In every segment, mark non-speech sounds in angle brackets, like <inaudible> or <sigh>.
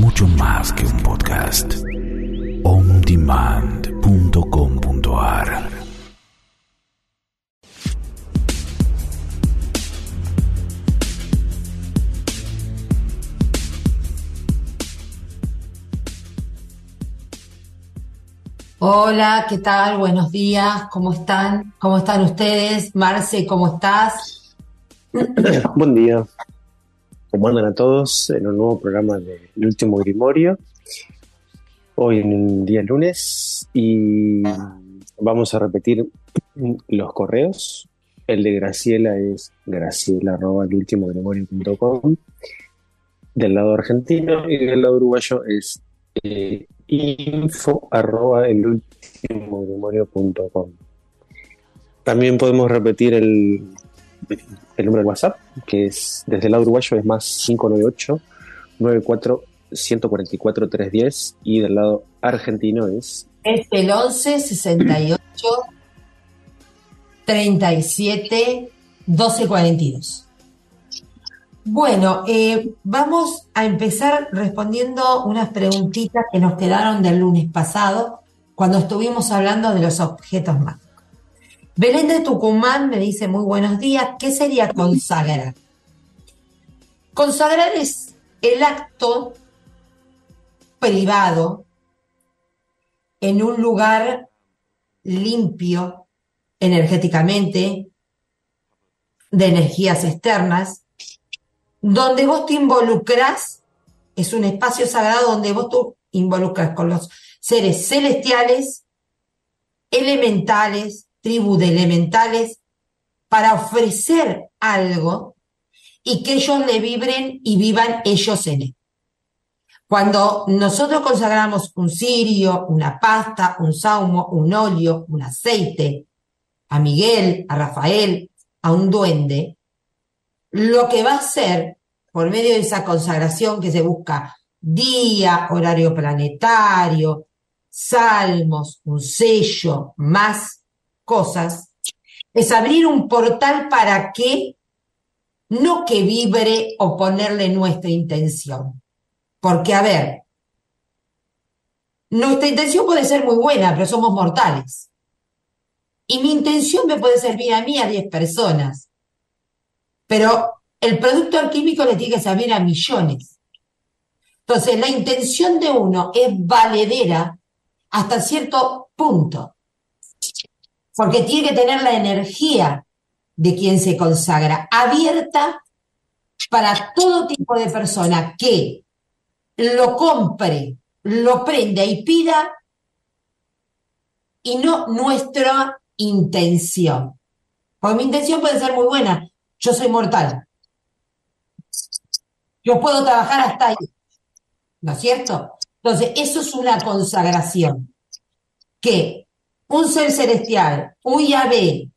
mucho más que un podcast. ondemand.com.ar Hola, ¿qué tal? Buenos días, ¿cómo están? ¿Cómo están ustedes? Marce, ¿cómo estás? Buen día. ¿Cómo andan a todos en un nuevo programa de El Último Grimorio? Hoy en día lunes y vamos a repetir los correos. El de Graciela es graciela.elultimogrimorio.com del lado argentino y del lado uruguayo es eh, info arroba el También podemos repetir el, el número de WhatsApp, que es desde el lado uruguayo es más 598 94 144 310 y del lado argentino es es el 11 68 37 12 42. Bueno, eh, vamos a empezar respondiendo unas preguntitas que nos quedaron del lunes pasado, cuando estuvimos hablando de los objetos mágicos. Belén de Tucumán me dice muy buenos días, ¿qué sería consagrar? Consagrar es el acto privado en un lugar limpio energéticamente, de energías externas, donde vos te involucras, es un espacio sagrado donde vos te involucras con los seres celestiales, elementales, tribu de elementales, para ofrecer algo y que ellos le vibren y vivan ellos en él. Cuando nosotros consagramos un cirio, una pasta, un saumo, un óleo, un aceite, a Miguel, a Rafael, a un duende, lo que va a hacer por medio de esa consagración que se busca día, horario planetario, salmos, un sello, más cosas, es abrir un portal para que, no que vibre o ponerle nuestra intención. Porque, a ver, nuestra intención puede ser muy buena, pero somos mortales. Y mi intención me puede servir a mí a 10 personas. Pero el producto alquímico le tiene que servir a millones. Entonces, la intención de uno es valedera hasta cierto punto, porque tiene que tener la energía de quien se consagra abierta para todo tipo de persona que lo compre, lo prenda y pida y no nuestra intención. Porque mi intención puede ser muy buena, yo soy mortal. Yo puedo trabajar hasta ahí. ¿No es cierto? Entonces, eso es una consagración. Que un ser celestial, un Yahvé,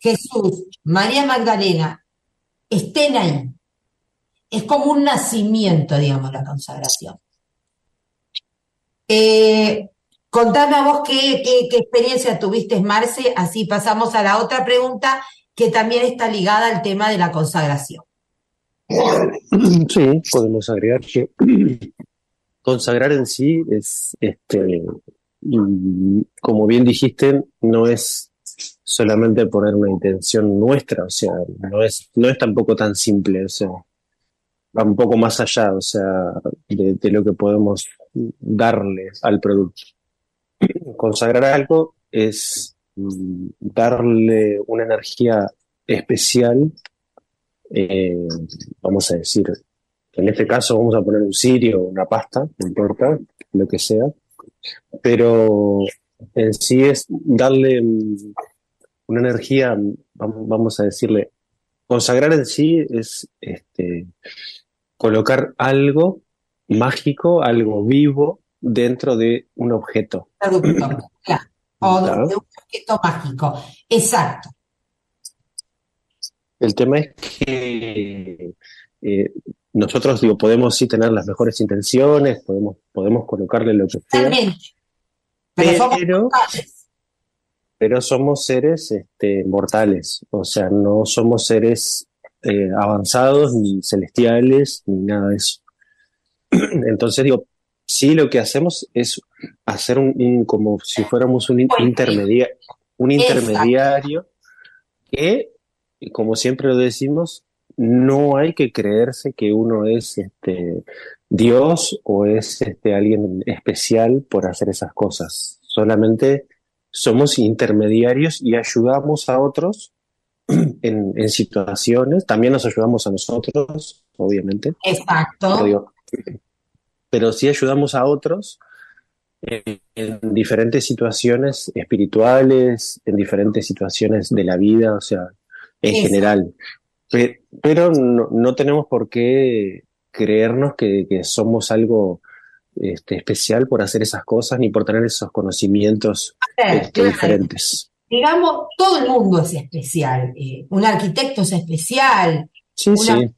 Jesús, María Magdalena, estén ahí. Es como un nacimiento, digamos, la consagración. Eh, contame a vos qué, qué, experiencia tuviste, Marce, así pasamos a la otra pregunta que también está ligada al tema de la consagración. <clears throat> Sí, podemos agregar que <clears throat> consagrar en sí es, este, como bien dijiste, no es solamente poner una intención nuestra, o sea, no es, no es tampoco tan simple, o sea, va un poco más allá, o sea, de, lo que podemos darle al producto. <clears throat> Consagrar algo es mm, darle una energía especial eh, vamos a decir, en este caso vamos a poner un sirio, una pasta, no importa, lo que sea, pero en sí es darle mm, una energía, vamos a decirle, consagrar en sí es este, colocar algo mágico, algo vivo dentro de un objeto. <clears throat> O de un objeto mágico. Exacto. El tema es que eh, nosotros digo, podemos sí tener las mejores intenciones, podemos, podemos colocarle lo que sea. Pero, pero, somos seres este, mortales, o sea, no somos seres eh, avanzados ni celestiales ni nada de eso. <clears throat> Entonces digo, sí lo que hacemos es hacer un, como si fuéramos un, intermedia, un intermediario que, como siempre lo decimos, no hay que creerse que uno es este Dios o es este alguien especial por hacer esas cosas. Solamente somos intermediarios y ayudamos a otros <clears throat> en, situaciones, también nos ayudamos a nosotros, obviamente. Exacto. Pero, sí ayudamos a otros en, diferentes situaciones espirituales, en diferentes situaciones de la vida, o sea, en general. Pero, no, tenemos por qué creernos que, somos algo este, especial por hacer esas cosas ni por tener esos conocimientos este, diferentes digamos, todo el mundo es especial. Eh, un arquitecto es especial, sí, una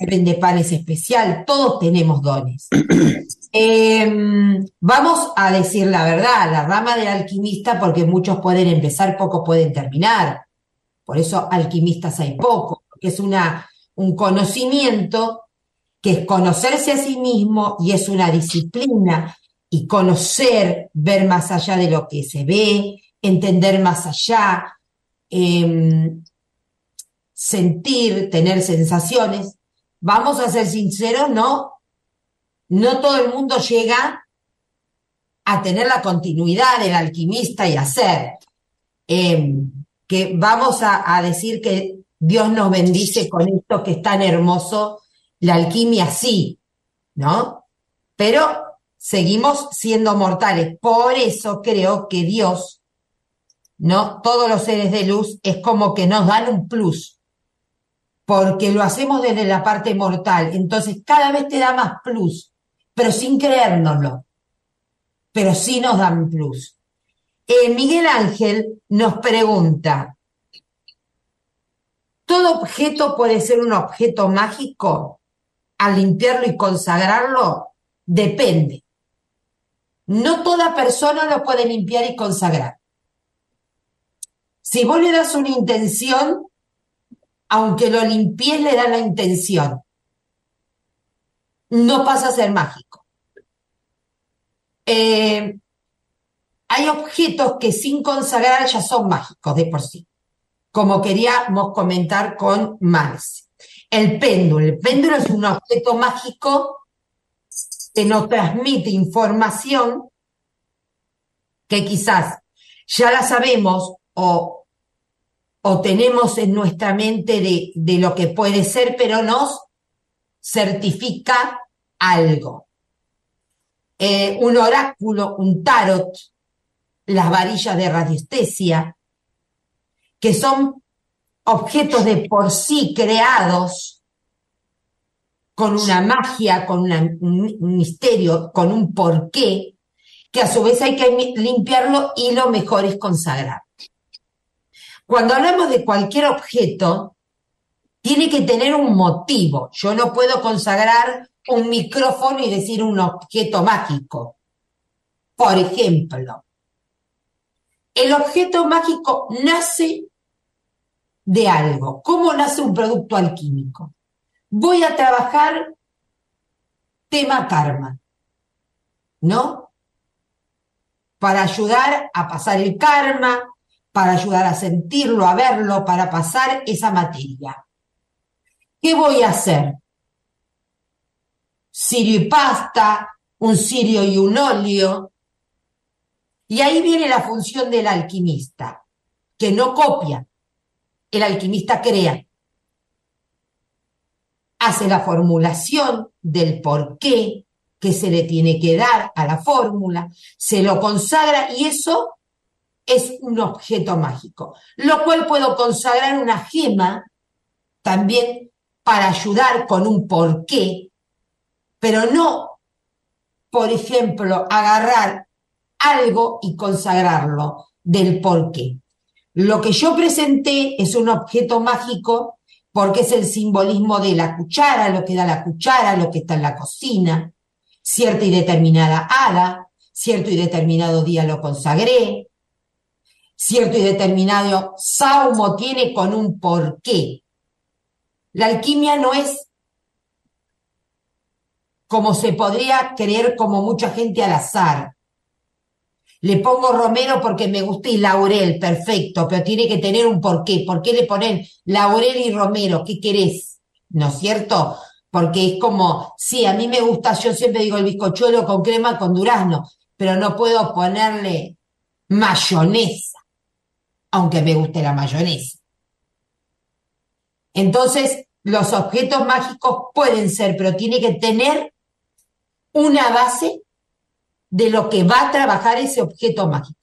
vende pan es especial, todos tenemos dones. <clears throat> Em, vamos a decir la verdad, la rama del alquimista, porque muchos pueden empezar, pocos pueden terminar. Por eso alquimistas hay pocos, es una, un conocimiento que es conocerse a sí mismo y es una disciplina y conocer, ver más allá de lo que se ve, entender más allá, em, sentir, tener sensaciones. Vamos a ser sinceros, ¿no? No todo el mundo llega a tener la continuidad del alquimista y hacer. Em, que vamos a, a decir que Dios nos bendice con esto que es tan hermoso, la alquimia sí, ¿no? Pero seguimos siendo mortales. Por eso creo que Dios ¿no? Todos los seres de luz es como que nos dan un plus, porque lo hacemos desde la parte mortal, entonces cada vez te da más plus, pero sin creérnoslo, pero sí nos dan plus. Eh, Miguel Ángel nos pregunta, ¿todo objeto puede ser un objeto mágico? Al limpiarlo y consagrarlo, depende. No toda persona lo puede limpiar y consagrar. Si vos le das una intención, aunque lo limpies, le da la intención. No pasa a ser mágico. Eh, hay objetos que sin consagrar ya son mágicos de por sí, como queríamos comentar con Marx. El péndulo. El péndulo es un objeto mágico que nos transmite información que quizás ya la sabemos o, o tenemos en nuestra mente de, de lo que puede ser, pero nos certifica algo. Eh, un oráculo, un tarot, las varillas de radiestesia, que son objetos de por sí creados con una magia, con un misterio, con un porqué, que a su vez hay que limpiarlo y lo mejor es consagrar. Cuando hablamos de cualquier objeto, tiene que tener un motivo. Yo no puedo consagrar un micrófono y decir un objeto mágico. Por ejemplo, el objeto mágico nace de algo. ¿Cómo nace un producto alquímico? Voy a trabajar tema karma, ¿no? Para ayudar a pasar el karma, para ayudar a sentirlo, a verlo, para pasar esa materia. ¿Qué voy a hacer? Sirio y pasta, un sirio y un óleo. Y ahí viene la función del alquimista, que no copia, el alquimista crea. Hace la formulación del por qué que se le tiene que dar a la fórmula, se lo consagra y eso es un objeto mágico, lo cual puedo consagrar una gema también para ayudar con un porqué, pero no, por ejemplo, agarrar algo y consagrarlo del porqué. Lo que yo presenté es un objeto mágico porque es el simbolismo de la cuchara, lo que da la cuchara, lo que está en la cocina, cierta y determinada hada, cierto y determinado día lo consagré, cierto y determinado saumo tiene con un porqué. La alquimia no es como se podría creer como mucha gente al azar. Le pongo romero porque me gusta y laurel, perfecto, pero tiene que tener un porqué. ¿Por qué le ponen laurel y romero? ¿Qué querés? ¿No es cierto? Porque es como, sí, a mí me gusta, yo siempre digo el bizcochuelo con crema con durazno, pero no puedo ponerle mayonesa, aunque me guste la mayonesa. Entonces, los objetos mágicos pueden ser, pero tiene que tener una base de lo que va a trabajar ese objeto mágico.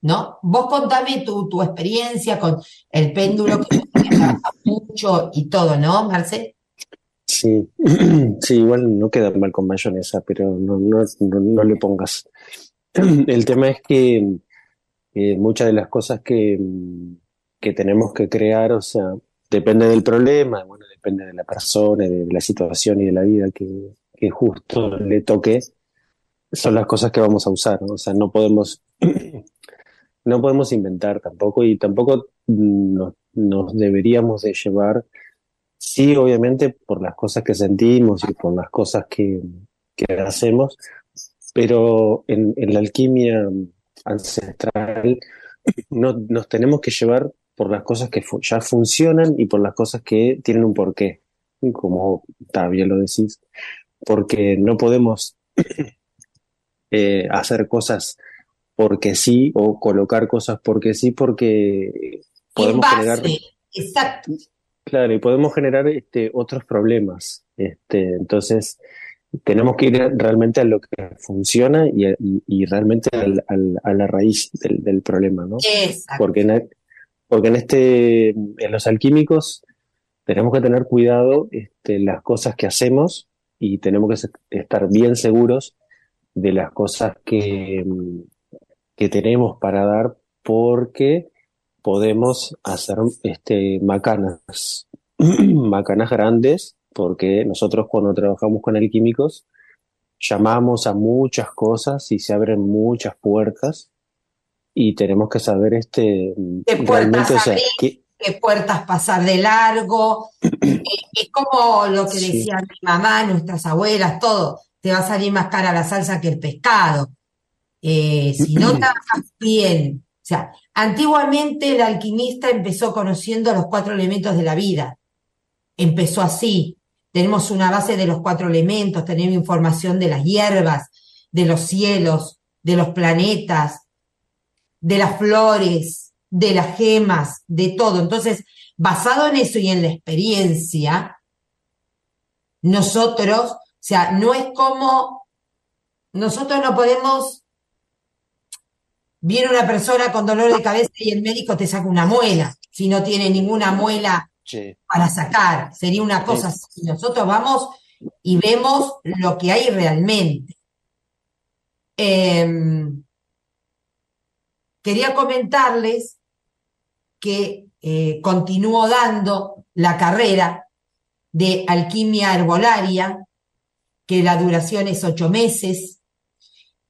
¿No? Vos contame tu, tu experiencia con el péndulo que <coughs> mucho y todo, ¿no, Marcel? Sí, <coughs> sí, igual no queda mal con mayonesa, pero no, no, no, le pongas. <coughs> El tema es que muchas de las cosas que, que tenemos que crear, o sea, depende del problema, bueno, depende de la persona, de la situación y de la vida que, que justo le toque, son las cosas que vamos a usar. O sea, no podemos, <clears throat> no podemos inventar tampoco y tampoco nos, nos deberíamos de llevar, sí, obviamente, por las cosas que sentimos y por las cosas que, hacemos, pero en, la alquimia ancestral no, nos tenemos que llevar por las cosas que ya funcionan y por las cosas que tienen un porqué, como también lo decís, porque no podemos <clears throat> eh, hacer cosas porque sí o colocar cosas porque sí, porque podemos generar. Exacto. Claro, y podemos generar este, otros problemas. Este, entonces, tenemos que ir realmente a lo que funciona y, realmente a la raíz del, problema, ¿no? Exacto. Porque en, porque en este, en los alquímicos tenemos que tener cuidado este, las cosas que hacemos y tenemos que estar bien seguros de las cosas que, que tenemos para dar porque podemos hacer este, macanas, <clears throat> macanas grandes, porque nosotros cuando trabajamos con alquímicos llamamos a muchas cosas y se abren muchas puertas y tenemos que saber este qué puertas abrir, qué... puertas pasar de largo. <clears throat> es como lo que decía mi mamá, nuestras abuelas, todo. Te va a salir más cara la salsa que el pescado. Eh, si no trabajas bien. O sea, antiguamente el alquimista empezó conociendo los cuatro elementos de la vida. Empezó así. Tenemos una base de los cuatro elementos, tenemos información de las hierbas, de los cielos, de los planetas, de las flores, de las gemas, de todo. Entonces, basado en eso y en la experiencia, nosotros, sea, no es como, nosotros no podemos, viene una persona con dolor de cabeza y el médico te saca una muela, si no tiene ninguna muela para sacar, sería una cosa así. Nosotros vamos y vemos lo que hay realmente. Em, quería comentarles que eh, continúo dando la carrera de alquimia herbolaria, que la duración es ocho meses.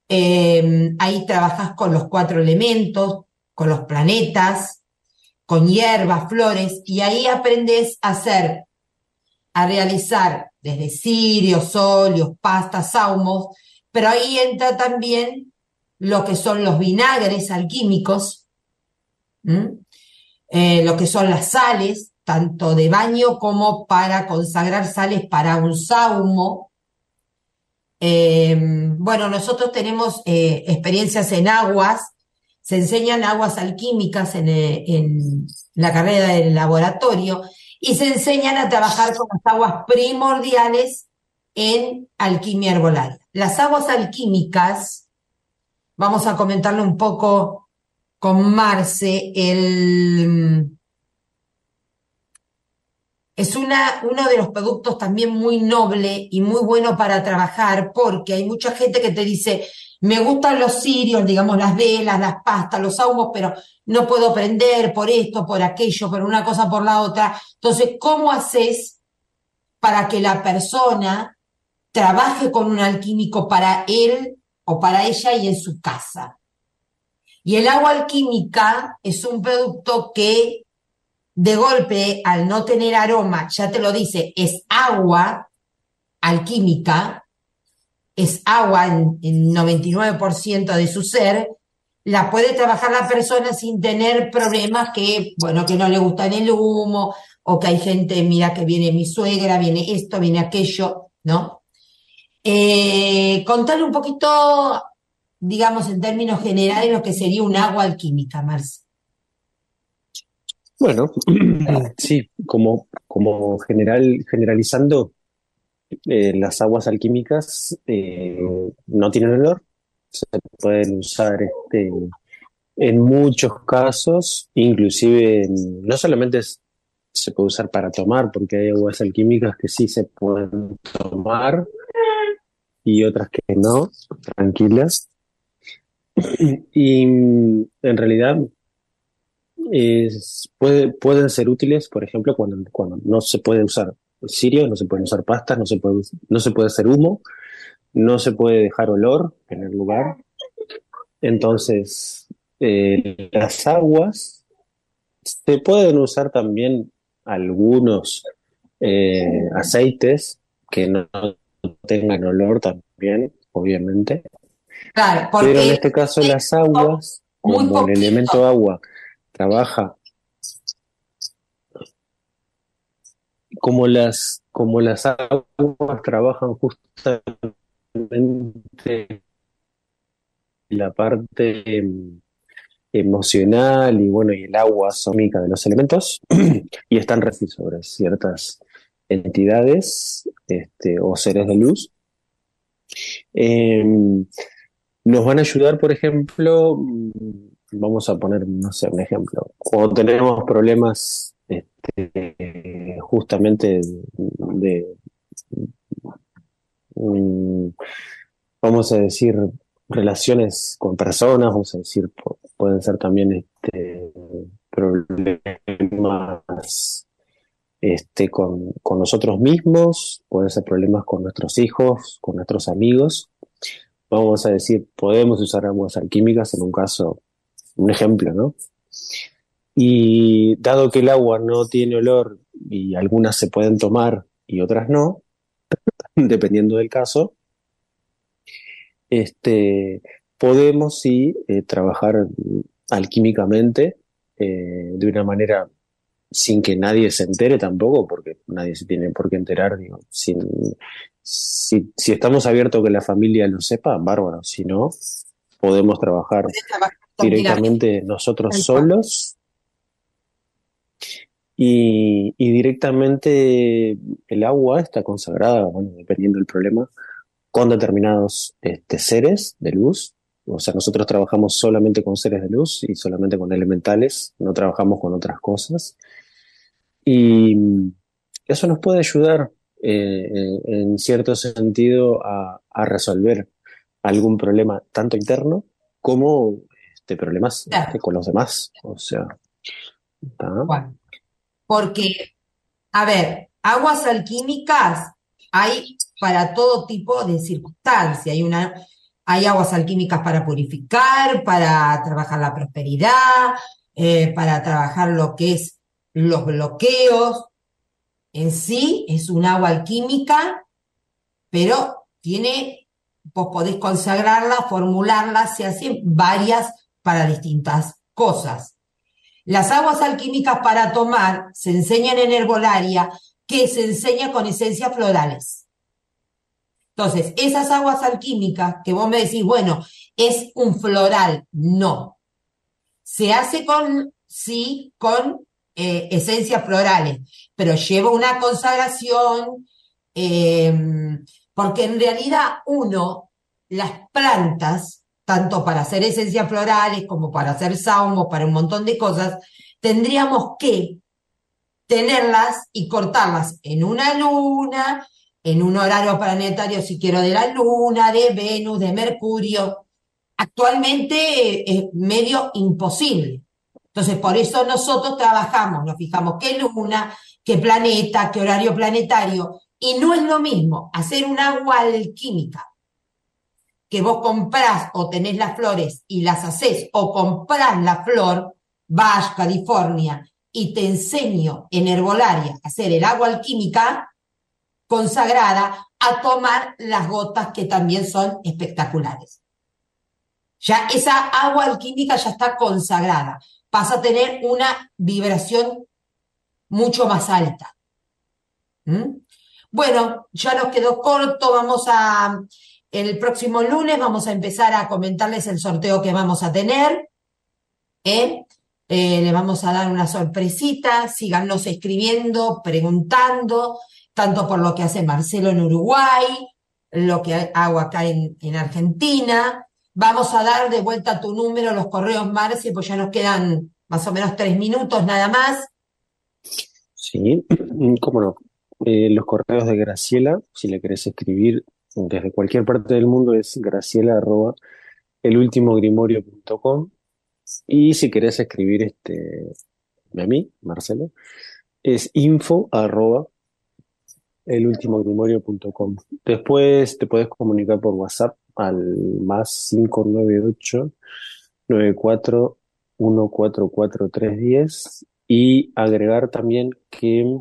Em, ahí trabajas con los cuatro elementos, con los planetas, con hierbas, flores, y ahí aprendes a hacer, a realizar desde cirios, óleos, pastas, saumos, pero ahí entra también lo que son los vinagres alquímicos, eh, lo que son las sales, tanto de baño como para consagrar sales para un saumo. Eh, bueno, nosotros tenemos eh, experiencias en aguas, se enseñan aguas alquímicas en, en la carrera del laboratorio y se enseñan a trabajar con las aguas primordiales en alquimia herbolaria. Las aguas alquímicas vamos a comentarle un poco con Marce. El, es uno de los productos también muy noble y muy bueno para trabajar porque hay mucha gente que te dice, me gustan los cirios, digamos, las velas, las pastas, los ahumos, pero no puedo prender por esto, por aquello, por una cosa, por la otra. Entonces, ¿cómo haces para que la persona trabaje con un alquímico para él o para ella y en su casa. Y el agua alquímica es un producto que de golpe, al no tener aroma, ya te lo dice, es agua, alquímica, es agua en, en 99% de su ser, la puede trabajar la persona sin tener problemas que, bueno, que no le gustan el humo, o que hay gente, mira que viene mi suegra, viene esto, viene aquello, ¿no? Eh, contarle un poquito, digamos, en términos generales, lo que sería un agua alquímica, Marce. Bueno, sí, como, como general, generalizando, eh, las aguas alquímicas eh, no tienen olor, se pueden usar este, en muchos casos, inclusive no solamente se puede usar para tomar, porque hay aguas alquímicas que sí se pueden tomar y otras que no, tranquilas. <clears throat> Y en realidad es, puede, pueden ser útiles, por ejemplo, cuando, cuando no se puede usar cirio, no se pueden usar pastas, no se puede, no se puede hacer humo, no se puede dejar olor en el lugar. Entonces, eh, las aguas se pueden usar también algunos eh, aceites que no tengan olor también, obviamente. Claro, Pero en este caso las aguas, como el elemento agua trabaja como las como las aguas trabajan justamente la parte em, emocional y bueno, y el agua sómica de los elementos <clears throat> y están recibidos sobre ciertas entidades este, o seres de luz. Em, nos van a ayudar, por ejemplo, vamos a poner, no sé, un ejemplo, cuando tenemos problemas este, justamente de, mm, vamos a decir, relaciones con personas, vamos a decir, pueden ser también este, problemas este, con, con, nosotros mismos, pueden ser problemas con nuestros hijos, con nuestros amigos. Vamos a decir, podemos usar aguas alquímicas en un caso, un ejemplo, ¿no? Y dado que el agua no tiene olor y algunas se pueden tomar y otras no, <laughs> dependiendo del caso, este, podemos sí eh, trabajar alquímicamente eh, de una manera sin que nadie se entere tampoco, porque nadie se tiene por qué enterar, digo, sin, si, si estamos abiertos que la familia lo sepa, bárbaro, si no, podemos trabajar directamente nosotros solos y, y, directamente el agua está consagrada, bueno, dependiendo del problema, con determinados este, seres de luz. O sea, nosotros trabajamos solamente con seres de luz y solamente con elementales, no trabajamos con otras cosas. Y eso nos puede ayudar eh, en cierto sentido a, resolver algún problema tanto interno como este, problemas este, con los demás. O sea, porque, a ver, aguas alquímicas hay para todo tipo de circunstancias. Hay, una, hay aguas alquímicas para purificar, para trabajar la prosperidad, eh, para trabajar lo que es los bloqueos. En sí es un agua alquímica, pero tiene, vos podés consagrarla, formularla, se hacen varias para distintas cosas. Las aguas alquímicas para tomar se enseñan en herbolaria, que se enseña con esencias florales. Entonces, esas aguas alquímicas que vos me decís, bueno, es un floral, no. Se hace con, sí, con eh, esencias florales, pero lleva una consagración, em, porque en realidad uno, las plantas, tanto para hacer esencias florales como para hacer saumos, para un montón de cosas, tendríamos que tenerlas y cortarlas en una luna, en un horario planetario, si quiero, de la Luna, de Venus, de Mercurio. Actualmente es medio imposible. Entonces, por eso nosotros trabajamos, nos fijamos qué luna, qué planeta, qué horario planetario. Y no es lo mismo hacer un agua alquímica que vos comprás o tenés las flores y las haces, o comprás la flor, Bash, California, y te enseño en herbolaria a hacer el agua alquímica, consagrada a tomar las gotas que también son espectaculares. Ya esa agua alquímica ya está consagrada. Pasa a tener una vibración mucho más alta. ¿Mm? Bueno, ya nos quedó corto. Vamos a, el próximo lunes vamos a empezar a comentarles el sorteo que vamos a tener. ¿eh? Eh, le vamos a dar una sorpresita. Síganos escribiendo, preguntando tanto por lo que hace Marcelo en Uruguay, lo que hago acá en, Argentina. Vamos a dar de vuelta tu número, los correos, Marce, pues ya nos quedan más o menos tres minutos nada más. Sí, <clears throat> cómo no. Eh, los correos de Graciela, si le querés escribir desde cualquier parte del mundo, es graciela arroba elultimogrimorio.com y si querés escribir este a mí, Marcelo, es info arroba elultimogrimorio.com. Después te puedes comunicar por WhatsApp al más 598 94 144310 y agregar también que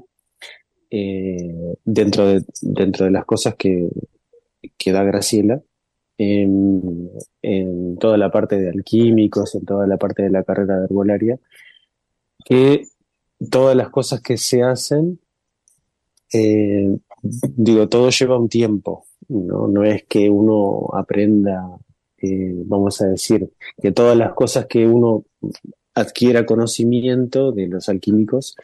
eh, dentro, de, dentro de las cosas que, que da Graciela, en, toda la parte de alquímicos, en toda la parte de la carrera de herbolaria, que todas las cosas que se hacen eh, digo, todo lleva un tiempo, ¿no? No es que uno aprenda, eh, vamos a decir, que todas las cosas que uno adquiera conocimiento de los alquímicos,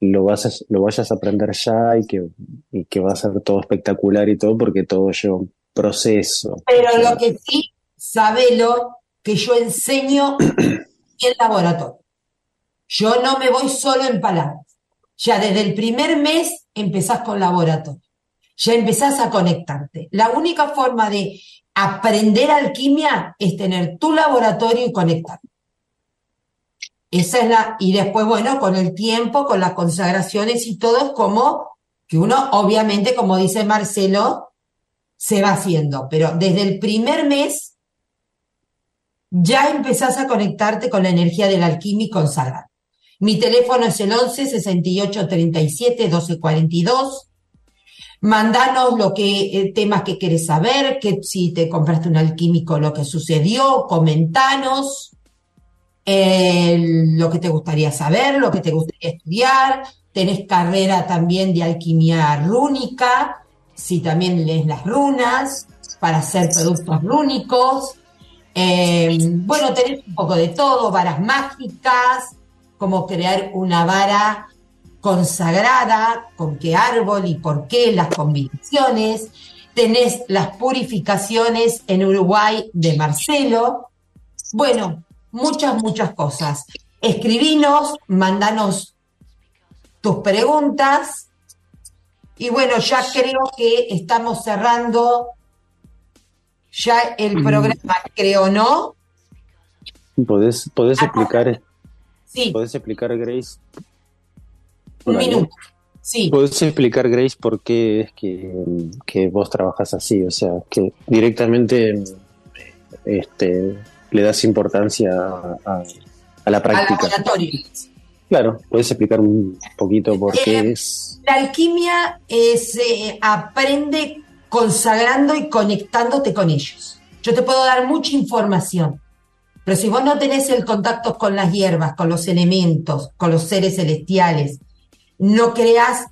lo, vas a, lo vayas a aprender ya y que, y que va a ser todo espectacular y todo, porque todo lleva un proceso. Pero lo que sí, sabelo, que yo enseño en laboratorio. Yo no me voy solo en palabras. Ya desde el primer mes empezás con laboratorio. Ya empezás a conectarte. La única forma de aprender alquimia es tener tu laboratorio y conectarte. Esa es la, y después, bueno, con el tiempo, con las consagraciones y todo, es como que uno, obviamente, como dice Marcelo, se va haciendo. Pero desde el primer mes ya empezás a conectarte con la energía del alquimia y consagrar. Mi teléfono es el 11 68 37 12 42. Mandanos lo que, eh, temas que quieres saber, que si te compraste un alquímico, lo que sucedió, comentanos lo que te gustaría saber, lo que te gustaría estudiar. Tenés carrera también de alquimia rúnica, si también lees las runas, para hacer productos rúnicos. Eh, bueno, tenés un poco de todo, varas mágicas, cómo crear una vara consagrada, con qué árbol y por qué, las combinaciones. Tenés las purificaciones en Uruguay de Marcelo. Bueno, muchas, muchas cosas. Escribinos, mandanos tus preguntas. Y bueno, ya creo que estamos cerrando ya el mm. programa, creo, ¿no? ¿Podés, podés explicar Sí. ¿Puedes explicar, Grace? Un minuto. Sí. ¿Puedes explicar, Grace, por qué es que, vos trabajas así? O sea, que directamente este, le das importancia a, la práctica. Al laboratorio. Claro, puedes explicar un poquito por qué eh, es. La alquimia se aprende consagrando y conectándote con ellos. Yo te puedo dar mucha información, pero si vos no tenés el contacto con las hierbas, con los elementos, con los seres celestiales, no creas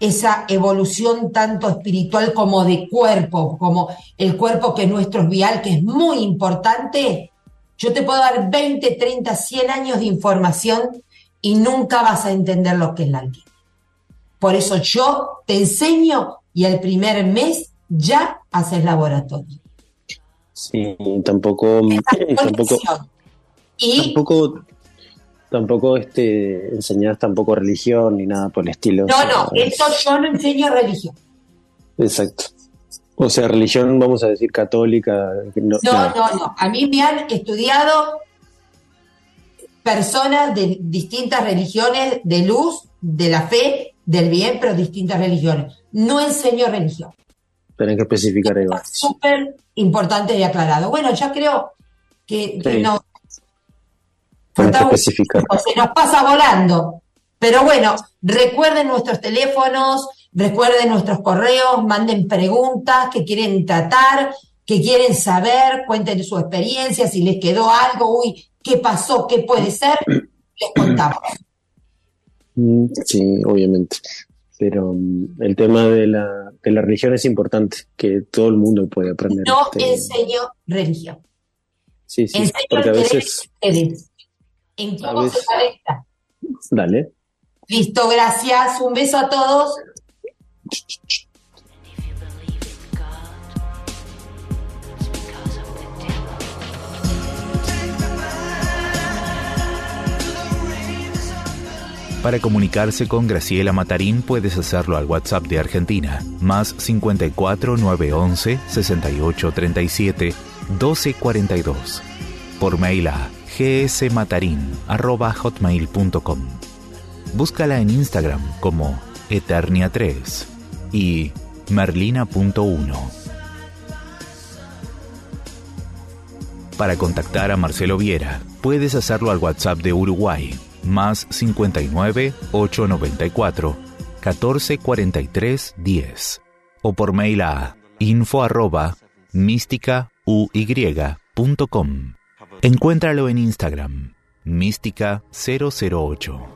esa evolución tanto espiritual como de cuerpo, como el cuerpo que es nuestro vial, que es muy importante, yo te puedo dar 20, 30, 100 años de información y nunca vas a entender lo que es la alquimia. Por eso yo te enseño y el primer mes ya haces laboratorio. Sí, tampoco, tampoco, y tampoco, tampoco este, enseñás tampoco religión ni nada por el estilo. No, no, eso yo no enseño religión. Exacto. O sea, religión, vamos a decir, católica. No, no, no, A mí me han estudiado personas de distintas religiones, de luz, de la fe, del bien, pero distintas religiones. No enseño religión. Tienen que especificar ahí. Súper importante y aclarado. Bueno, ya creo que, no. especificar. Se nos pasa volando. Pero bueno, recuerden nuestros teléfonos, Recuerden nuestros correos, manden preguntas que quieren tratar, que quieren saber, cuenten su experiencia, si les quedó algo, uy, ¿qué pasó? ¿Qué puede ser? Les contamos. Mm, Sí, obviamente. Pero mm, el tema de la, de la religión es importante, que todo el mundo puede aprender. No este, enseño religión. sí, sí, Enseño porque a veces, ustedes. En cómo se veces- dale. Listo, gracias. Un beso a todos. Para comunicarse con Graciela Matarín puedes hacerlo al WhatsApp de Argentina, más 54 911 68 37 12 42. Por mail a gsmatarin.hotmail.com. Búscala en Instagram como Eternia3 y Merlina.1. Para contactar a Marcelo Viera, puedes hacerlo al WhatsApp de Uruguay, más 59 894 1443 10, o por mail a info arroba místicauy.com. Encuéntralo en Instagram, mística008.